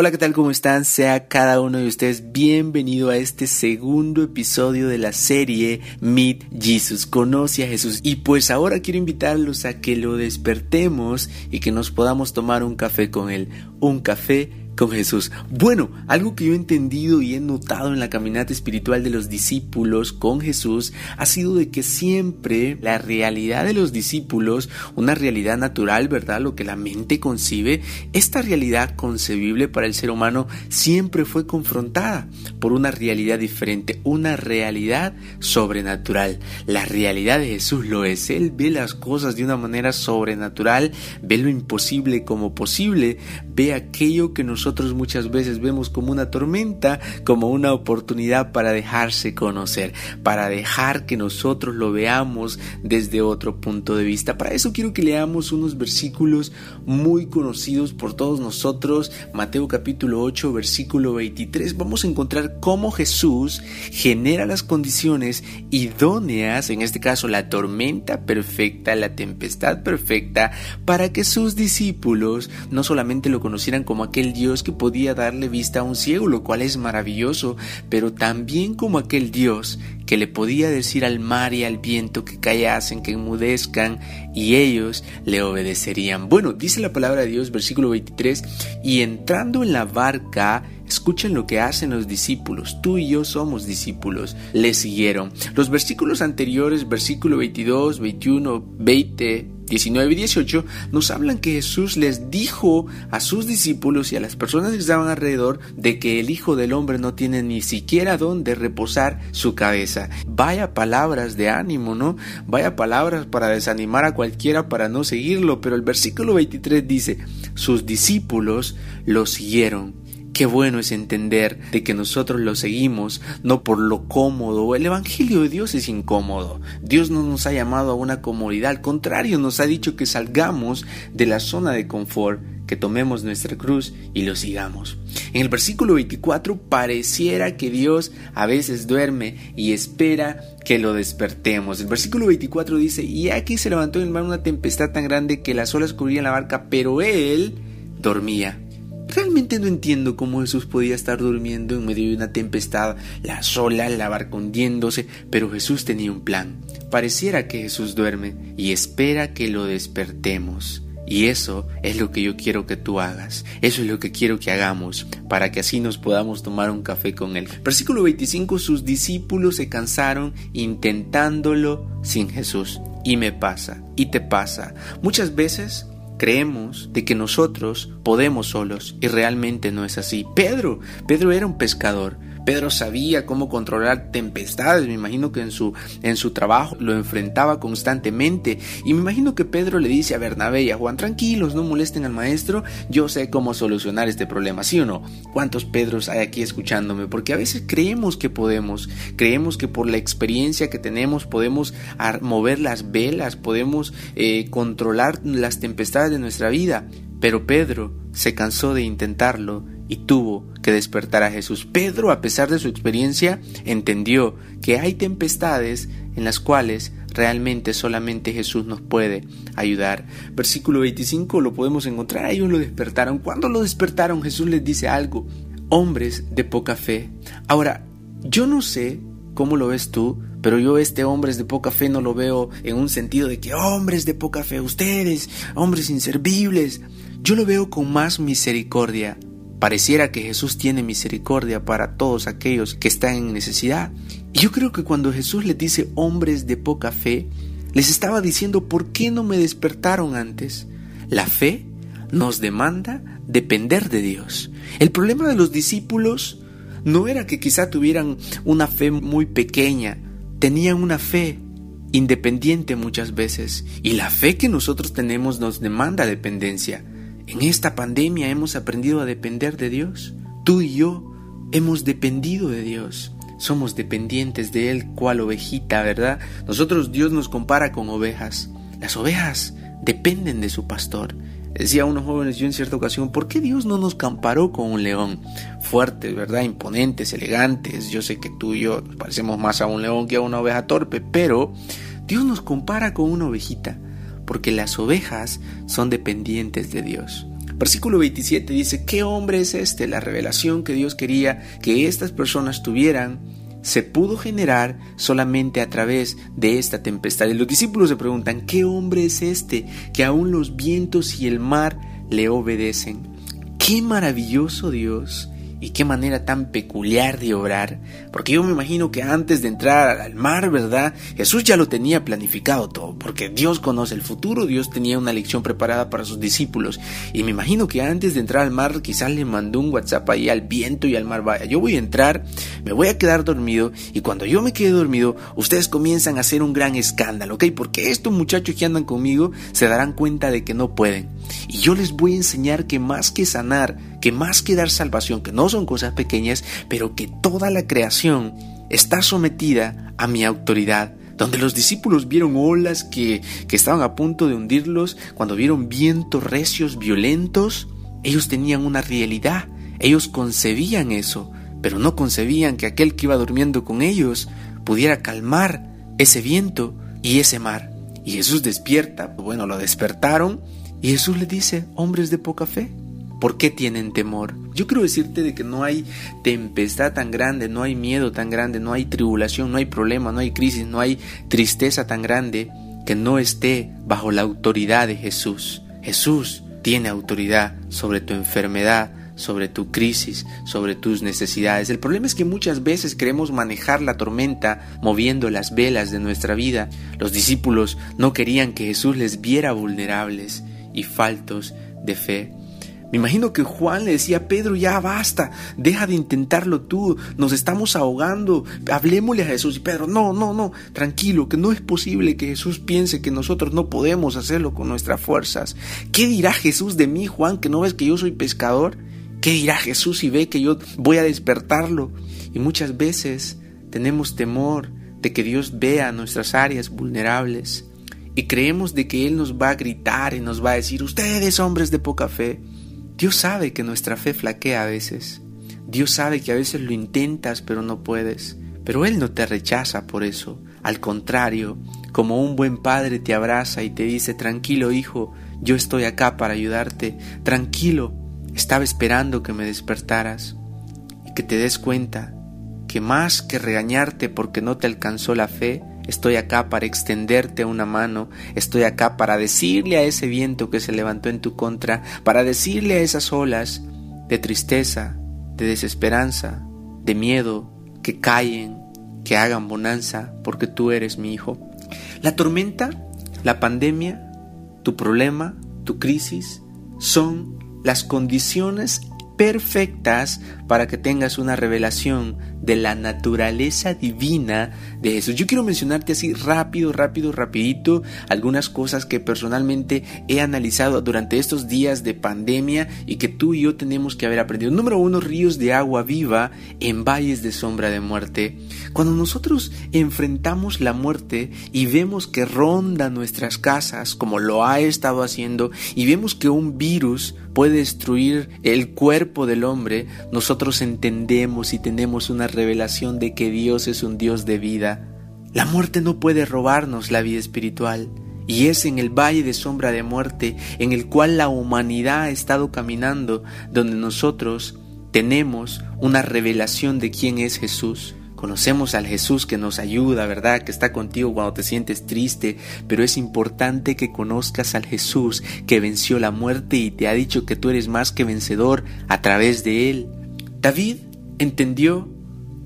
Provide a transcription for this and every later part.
Hola, ¿qué tal? ¿Cómo están? Sea cada uno de ustedes bienvenido a este segundo episodio de la serie Meet Jesus, conoce a Jesús. Y pues ahora quiero invitarlos a que lo despertemos y que nos podamos tomar un café con él. Un café con Jesús. Bueno, algo que yo he entendido y he notado en la caminata espiritual de los discípulos con Jesús ha sido de que siempre la realidad de los discípulos, una realidad natural, ¿verdad? Lo que la mente concibe, esta realidad concebible para el ser humano siempre fue confrontada por una realidad diferente, una realidad sobrenatural. La realidad de Jesús lo es. Él ve las cosas de una manera sobrenatural, ve lo imposible como posible, ve aquello que nosotros muchas veces vemos como una tormenta, como una oportunidad para dejarse conocer, para dejar que nosotros lo veamos desde otro punto de vista. Para eso quiero que leamos unos versículos muy conocidos por todos nosotros. Mateo capítulo 8, versículo 23. Vamos a encontrar cómo Jesús genera las condiciones idóneas, en este caso la tormenta perfecta, la tempestad perfecta, para que sus discípulos no solamente lo conocieran como aquel Dios que podía darle vista a un ciego, lo cual es maravilloso, pero también como aquel Dios que le podía decir al mar y al viento que callasen, que enmudezcan, y ellos le obedecerían. Bueno, dice la palabra de Dios, versículo 23, y entrando en la barca, Escuchen lo que hacen los discípulos. Tú y yo somos discípulos. Le siguieron. Los versículos anteriores, versículo 22, 21, 20, 19 y 18 nos hablan que Jesús les dijo a sus discípulos y a las personas que estaban alrededor de que el Hijo del Hombre no tiene ni siquiera donde reposar su cabeza. Vaya palabras de ánimo, ¿no? Vaya palabras para desanimar a cualquiera para no seguirlo, pero el versículo 23 dice, sus discípulos lo siguieron Qué bueno es entender de que nosotros lo seguimos no por lo cómodo. El Evangelio de Dios es incómodo. Dios no nos ha llamado a una comodidad. Al contrario, nos ha dicho que salgamos de la zona de confort, que tomemos nuestra cruz y lo sigamos. En el versículo 24 pareciera que Dios a veces duerme y espera que lo despertemos. El versículo 24 dice, y aquí se levantó en el mar una tempestad tan grande que las olas cubrían la barca, pero él dormía. Realmente no entiendo cómo Jesús podía estar durmiendo en medio de una tempestad, las olas, la barca hundiéndose, pero Jesús tenía un plan. Pareciera que Jesús duerme y espera que lo despertemos. Y eso es lo que yo quiero que tú hagas. Eso es lo que quiero que hagamos para que así nos podamos tomar un café con Él. Versículo 25, sus discípulos se cansaron intentándolo sin Jesús. Y me pasa, y te pasa. Muchas veces creemos de que nosotros podemos solos y realmente no es así. Pedro, Pedro era un pescador, Pedro sabía cómo controlar tempestades, me imagino que en su, en su trabajo lo enfrentaba constantemente y me imagino que Pedro le dice a Bernabé y a Juan, tranquilos, no molesten al maestro, yo sé cómo solucionar este problema, ¿sí o no? ¿Cuántos Pedros hay aquí escuchándome? Porque a veces creemos que podemos, creemos que por la experiencia que tenemos podemos mover las velas, podemos eh, controlar las tempestades de nuestra vida, pero Pedro se cansó de intentarlo y tuvo que despertar a Jesús. Pedro, a pesar de su experiencia, entendió que hay tempestades en las cuales realmente solamente Jesús nos puede ayudar. Versículo 25 lo podemos encontrar, ellos lo despertaron. Cuando lo despertaron Jesús les dice algo, hombres de poca fe. Ahora, yo no sé cómo lo ves tú, pero yo este hombres de poca fe no lo veo en un sentido de que hombres de poca fe, ustedes, hombres inservibles. Yo lo veo con más misericordia Pareciera que Jesús tiene misericordia para todos aquellos que están en necesidad. Y yo creo que cuando Jesús les dice hombres de poca fe, les estaba diciendo ¿por qué no me despertaron antes? La fe nos demanda depender de Dios. El problema de los discípulos no era que quizá tuvieran una fe muy pequeña, tenían una fe independiente muchas veces y la fe que nosotros tenemos nos demanda dependencia. En esta pandemia hemos aprendido a depender de Dios. Tú y yo hemos dependido de Dios. Somos dependientes de Él cual ovejita, ¿verdad? Nosotros Dios nos compara con ovejas. Las ovejas dependen de su pastor. Decía a unos jóvenes yo en cierta ocasión, ¿por qué Dios no nos comparó con un león? Fuertes, ¿verdad? Imponentes, elegantes. Yo sé que tú y yo parecemos más a un león que a una oveja torpe, pero Dios nos compara con una ovejita porque las ovejas son dependientes de Dios. Versículo 27 dice, ¿qué hombre es este? La revelación que Dios quería que estas personas tuvieran se pudo generar solamente a través de esta tempestad. Y los discípulos se preguntan, ¿qué hombre es este que aún los vientos y el mar le obedecen? Qué maravilloso Dios y qué manera tan peculiar de obrar, porque yo me imagino que antes de entrar al mar, ¿verdad? Jesús ya lo tenía planificado todo, porque Dios conoce el futuro, Dios tenía una lección preparada para sus discípulos, y me imagino que antes de entrar al mar quizás le mandó un WhatsApp ahí al viento y al mar, vaya, yo voy a entrar, me voy a quedar dormido, y cuando yo me quede dormido, ustedes comienzan a hacer un gran escándalo, ¿ok? Porque estos muchachos que andan conmigo se darán cuenta de que no pueden. Y yo les voy a enseñar que más que sanar, que más que dar salvación, que no son cosas pequeñas, pero que toda la creación está sometida a mi autoridad. Donde los discípulos vieron olas que, que estaban a punto de hundirlos, cuando vieron vientos recios, violentos, ellos tenían una realidad, ellos concebían eso, pero no concebían que aquel que iba durmiendo con ellos pudiera calmar ese viento y ese mar. Y Jesús despierta, bueno, lo despertaron y Jesús le dice, hombres de poca fe, ¿por qué tienen temor? Yo quiero decirte de que no hay tempestad tan grande, no hay miedo tan grande, no hay tribulación, no hay problema, no hay crisis, no hay tristeza tan grande que no esté bajo la autoridad de Jesús. Jesús tiene autoridad sobre tu enfermedad, sobre tu crisis, sobre tus necesidades. El problema es que muchas veces queremos manejar la tormenta moviendo las velas de nuestra vida. Los discípulos no querían que Jesús les viera vulnerables y faltos de fe. Me imagino que Juan le decía a Pedro, ya basta, deja de intentarlo tú, nos estamos ahogando, hablemosle a Jesús. Y Pedro, no, no, no, tranquilo, que no es posible que Jesús piense que nosotros no podemos hacerlo con nuestras fuerzas. ¿Qué dirá Jesús de mí, Juan, que no ves que yo soy pescador? ¿Qué dirá Jesús si ve que yo voy a despertarlo? Y muchas veces tenemos temor de que Dios vea nuestras áreas vulnerables y creemos de que Él nos va a gritar y nos va a decir, ustedes hombres de poca fe. Dios sabe que nuestra fe flaquea a veces. Dios sabe que a veces lo intentas pero no puedes. Pero Él no te rechaza por eso. Al contrario, como un buen padre te abraza y te dice, tranquilo hijo, yo estoy acá para ayudarte. Tranquilo, estaba esperando que me despertaras y que te des cuenta que más que regañarte porque no te alcanzó la fe, Estoy acá para extenderte una mano, estoy acá para decirle a ese viento que se levantó en tu contra, para decirle a esas olas de tristeza, de desesperanza, de miedo, que callen, que hagan bonanza, porque tú eres mi hijo. La tormenta, la pandemia, tu problema, tu crisis, son las condiciones perfectas para que tengas una revelación de la naturaleza divina de Jesús. Yo quiero mencionarte así rápido, rápido, rapidito algunas cosas que personalmente he analizado durante estos días de pandemia y que tú y yo tenemos que haber aprendido. Número uno, ríos de agua viva en valles de sombra de muerte. Cuando nosotros enfrentamos la muerte y vemos que ronda nuestras casas, como lo ha estado haciendo, y vemos que un virus puede destruir el cuerpo del hombre, nosotros entendemos y tenemos una revelación de que Dios es un Dios de vida. La muerte no puede robarnos la vida espiritual. Y es en el valle de sombra de muerte en el cual la humanidad ha estado caminando, donde nosotros tenemos una revelación de quién es Jesús. Conocemos al Jesús que nos ayuda, ¿verdad? Que está contigo cuando te sientes triste, pero es importante que conozcas al Jesús que venció la muerte y te ha dicho que tú eres más que vencedor a través de él. David entendió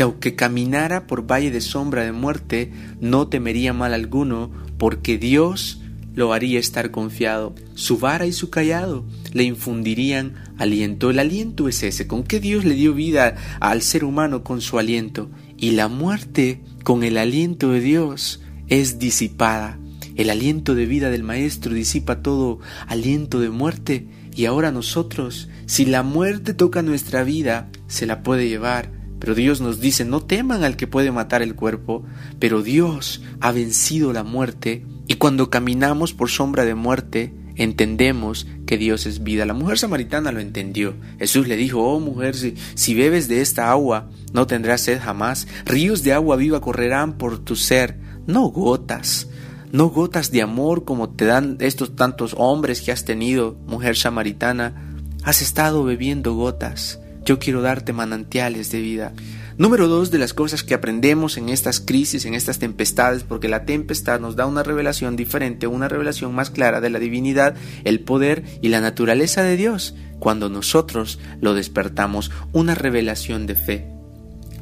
que aunque caminara por valle de sombra de muerte, no temería mal alguno, porque Dios lo haría estar confiado. Su vara y su callado le infundirían aliento. El aliento es ese, con que Dios le dio vida al ser humano con su aliento y la muerte con el aliento de Dios es disipada. El aliento de vida del Maestro disipa todo aliento de muerte y ahora nosotros, si la muerte toca nuestra vida, se la puede llevar. Pero Dios nos dice, no teman al que puede matar el cuerpo, pero Dios ha vencido la muerte y cuando caminamos por sombra de muerte, entendemos que Dios es vida. La mujer samaritana lo entendió. Jesús le dijo, oh mujer, si, bebes de esta agua, no tendrás sed jamás. Ríos de agua viva correrán por tu ser, no gotas. No gotas de amor como te dan estos tantos hombres que has tenido, mujer samaritana. Has estado bebiendo gotas. Yo quiero darte manantiales de vida. Número dos de las cosas que aprendemos en estas crisis, en estas tempestades, porque la tempestad nos da una revelación diferente, una revelación más clara de la divinidad, el poder y la naturaleza de Dios, cuando nosotros lo despertamos, una revelación de fe.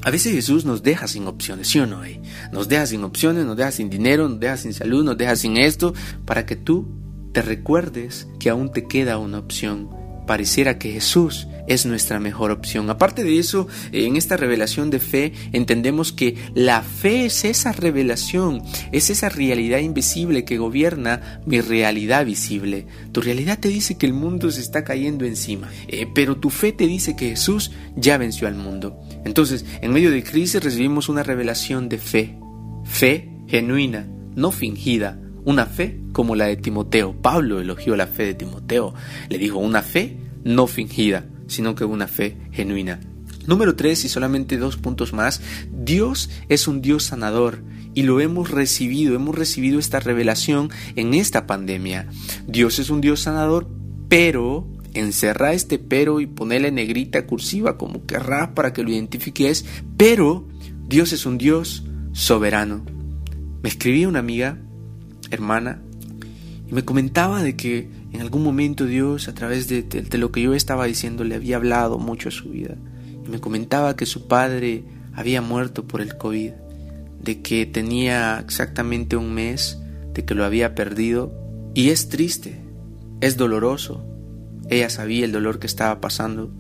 A veces Jesús nos deja sin opciones, ¿sí o no? Eh? Nos deja sin opciones, nos deja sin dinero, nos deja sin salud, nos deja sin esto, para que tú te recuerdes que aún te queda una opción pareciera que Jesús es nuestra mejor opción. Aparte de eso, en esta revelación de fe entendemos que la fe es esa revelación, es esa realidad invisible que gobierna mi realidad visible. Tu realidad te dice que el mundo se está cayendo encima, eh, pero tu fe te dice que Jesús ya venció al mundo. Entonces, en medio de crisis recibimos una revelación de fe, fe genuina, no fingida, una fe como la de Timoteo. Pablo elogió la fe de Timoteo. Le dijo una fe no fingida, sino que una fe genuina. Número tres, y solamente dos puntos más, Dios es un Dios sanador y lo hemos recibido, hemos recibido esta revelación en esta pandemia. Dios es un Dios sanador, pero encerra este pero y ponele negrita cursiva como querrás para que lo identifiques, pero Dios es un Dios soberano. Me escribía una amiga hermana, y me comentaba de que en algún momento Dios, a través de, lo que yo estaba diciendo, le había hablado mucho a su vida. Y me comentaba que su padre había muerto por el COVID, de que tenía exactamente un mes, de que lo había perdido. Y es triste, es doloroso. Ella sabía el dolor que estaba pasando,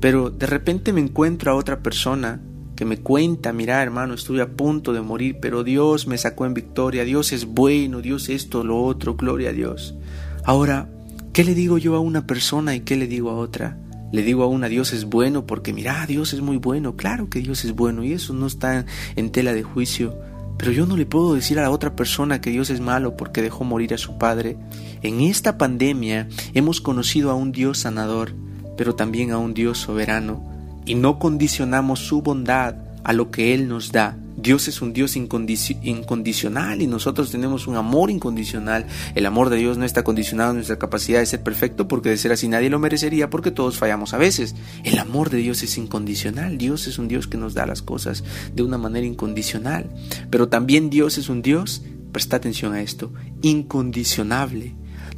pero de repente me encuentro a otra persona que me cuenta, mira hermano, estuve a punto de morir, pero Dios me sacó en victoria, Dios es bueno, Dios esto, lo otro, gloria a Dios. Ahora, ¿qué le digo yo a una persona y qué le digo a otra? Le digo a una Dios es bueno porque mira, Dios es muy bueno, claro que Dios es bueno y eso no está en tela de juicio. Pero yo no le puedo decir a la otra persona que Dios es malo porque dejó morir a su padre. En esta pandemia hemos conocido a un Dios sanador, pero también a un Dios soberano y no condicionamos su bondad a lo que Él nos da. Dios es un Dios incondicional y nosotros tenemos un amor incondicional. El amor de Dios no está condicionado a nuestra capacidad de ser perfecto porque de ser así nadie lo merecería porque todos fallamos a veces. El amor de Dios es incondicional. Dios es un Dios que nos da las cosas de una manera incondicional. Pero también Dios es un Dios, presta atención a esto, incondicionable.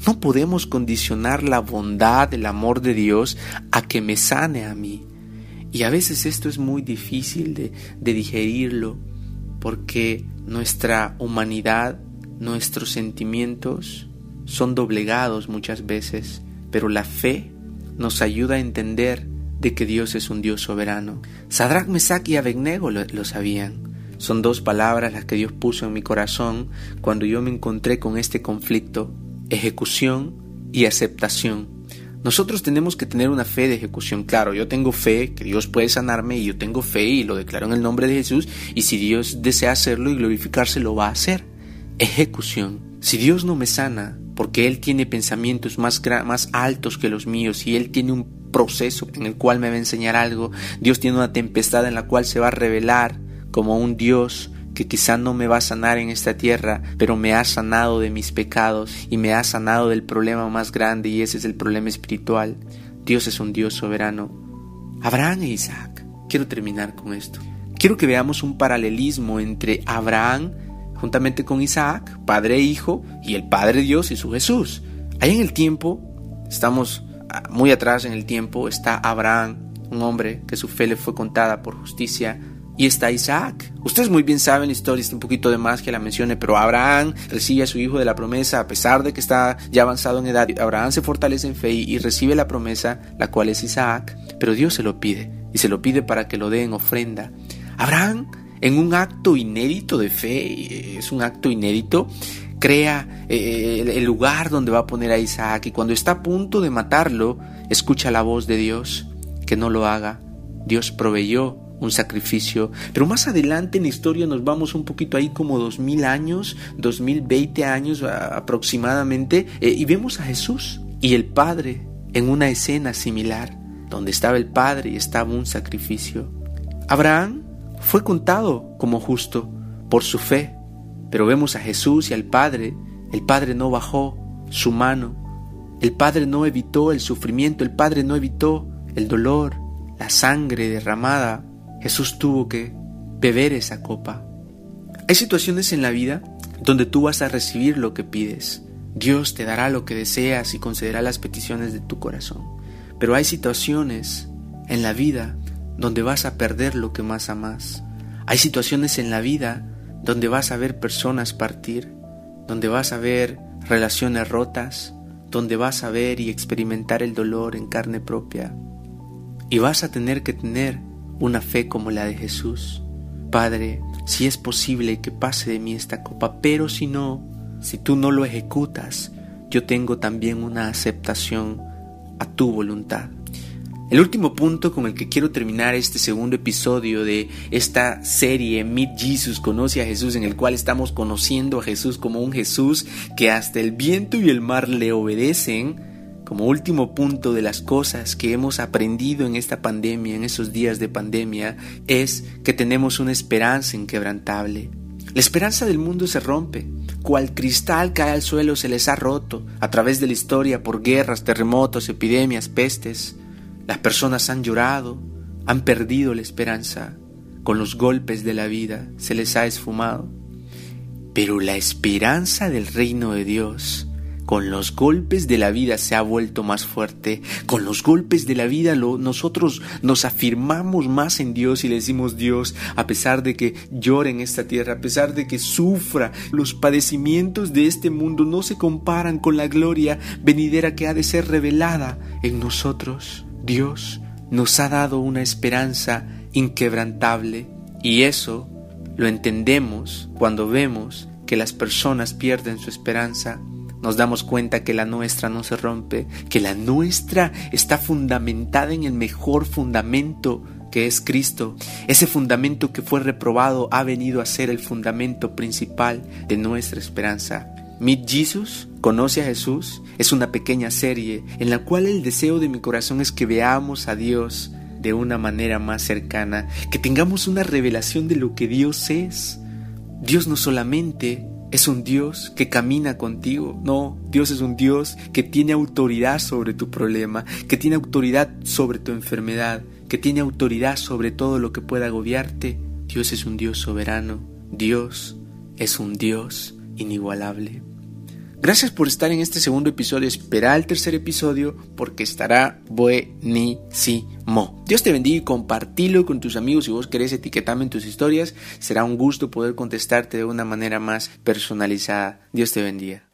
No podemos condicionar la bondad, el amor de Dios a que me sane a mí. Y a veces esto es muy difícil de, digerirlo porque nuestra humanidad, nuestros sentimientos son doblegados muchas veces, pero la fe nos ayuda a entender de que Dios es un Dios soberano. Sadrach, Mesach y Abednego lo, lo, sabían. Son dos palabras las que Dios puso en mi corazón cuando yo me encontré con este conflicto, ejecución y aceptación. Nosotros tenemos que tener una fe de ejecución. Claro, yo tengo fe que Dios puede sanarme y yo tengo fe y lo declaro en el nombre de Jesús y si Dios desea hacerlo y glorificarse lo va a hacer. Ejecución. Si Dios no me sana porque Él tiene pensamientos más, más altos que los míos y Él tiene un proceso en el cual me va a enseñar algo, Dios tiene una tempestad en la cual se va a revelar como un Dios que quizá no me va a sanar en esta tierra, pero me ha sanado de mis pecados y me ha sanado del problema más grande y ese es el problema espiritual. Dios es un Dios soberano. Abraham e Isaac. Quiero terminar con esto. Quiero que veamos un paralelismo entre Abraham juntamente con Isaac, padre e hijo, y el Padre Dios y su Jesús. Ahí en el tiempo, estamos ah, muy atrás en el tiempo, está Abraham, un hombre que su fe le fue contada por justicia y está Isaac. Ustedes muy bien saben la historia, está un poquito de más que la mencione, pero Abraham recibe a su hijo de la promesa a pesar de que está ya avanzado en edad. Abraham se fortalece en fe y recibe la promesa, la cual es Isaac, pero Dios se lo pide y se lo pide para que lo dé en ofrenda. Abraham, en un acto inédito de fe, es un acto inédito, crea eh, el lugar donde va a poner a Isaac y cuando está a punto de matarlo, escucha la voz de Dios, que no lo haga. Dios proveyó un sacrificio. Pero más adelante en la historia nos vamos un poquito ahí como dos mil años, dos mil veinte años aproximadamente, eh, y vemos a Jesús y el Padre en una escena similar, donde estaba el Padre y estaba un sacrificio. Abraham fue contado como justo por su fe, pero vemos a Jesús y al Padre, el Padre no bajó su mano El Padre no evitó el sufrimiento, el Padre no evitó el dolor, la sangre derramada. Jesús tuvo que beber esa copa. Hay situaciones en la vida donde tú vas a recibir lo que pides. Dios te dará lo que deseas y concederá las peticiones de tu corazón. Pero hay situaciones en la vida donde vas a perder lo que más amas. Hay situaciones en la vida donde vas a ver personas partir, donde vas a ver relaciones rotas, donde vas a ver y experimentar el dolor en carne propia. Y vas a tener que tener una fe como la de Jesús. Padre, si es posible que pase de mí esta copa, pero si no, si tú no lo ejecutas, yo tengo también una aceptación a tu voluntad. El último punto con el que quiero terminar este segundo episodio de esta serie Meet Jesus, conoce a Jesús, en el cual estamos conociendo a Jesús como un Jesús que hasta el viento y el mar le obedecen, como último punto de las cosas que hemos aprendido en esta pandemia, en esos días de pandemia, es que tenemos una esperanza inquebrantable. La esperanza del mundo se rompe, cual cristal cae al suelo se les ha roto a través de la historia por guerras, terremotos, epidemias, pestes. Las personas han llorado, han perdido la esperanza, con los golpes de la vida se les ha esfumado. Pero la esperanza del reino de Dios con los golpes de la vida se ha vuelto más fuerte. Con los golpes de la vida nosotros nos afirmamos más en Dios y le decimos Dios, a pesar de que llore en esta tierra, a pesar de que sufra, los padecimientos de este mundo no se comparan con la gloria venidera que ha de ser revelada en nosotros. Dios nos ha dado una esperanza inquebrantable y eso lo entendemos cuando vemos que las personas pierden su esperanza nos damos cuenta que la nuestra no se rompe, que la nuestra está fundamentada en el mejor fundamento que es Cristo. Ese fundamento que fue reprobado ha venido a ser el fundamento principal de nuestra esperanza. Meet Jesus, conoce a Jesús, es una pequeña serie en la cual el deseo de mi corazón es que veamos a Dios de una manera más cercana, que tengamos una revelación de lo que Dios es. Dios no solamente es un Dios que camina contigo. No, Dios es un Dios que tiene autoridad sobre tu problema, que tiene autoridad sobre tu enfermedad, que tiene autoridad sobre todo lo que pueda agobiarte. Dios es un Dios soberano. Dios es un Dios inigualable. Gracias por estar en este segundo episodio. Espera el tercer episodio porque estará buenísimo. Dios te bendiga y compartilo con tus amigos. Si vos querés etiquetarme en tus historias, será un gusto poder contestarte de una manera más personalizada. Dios te bendiga.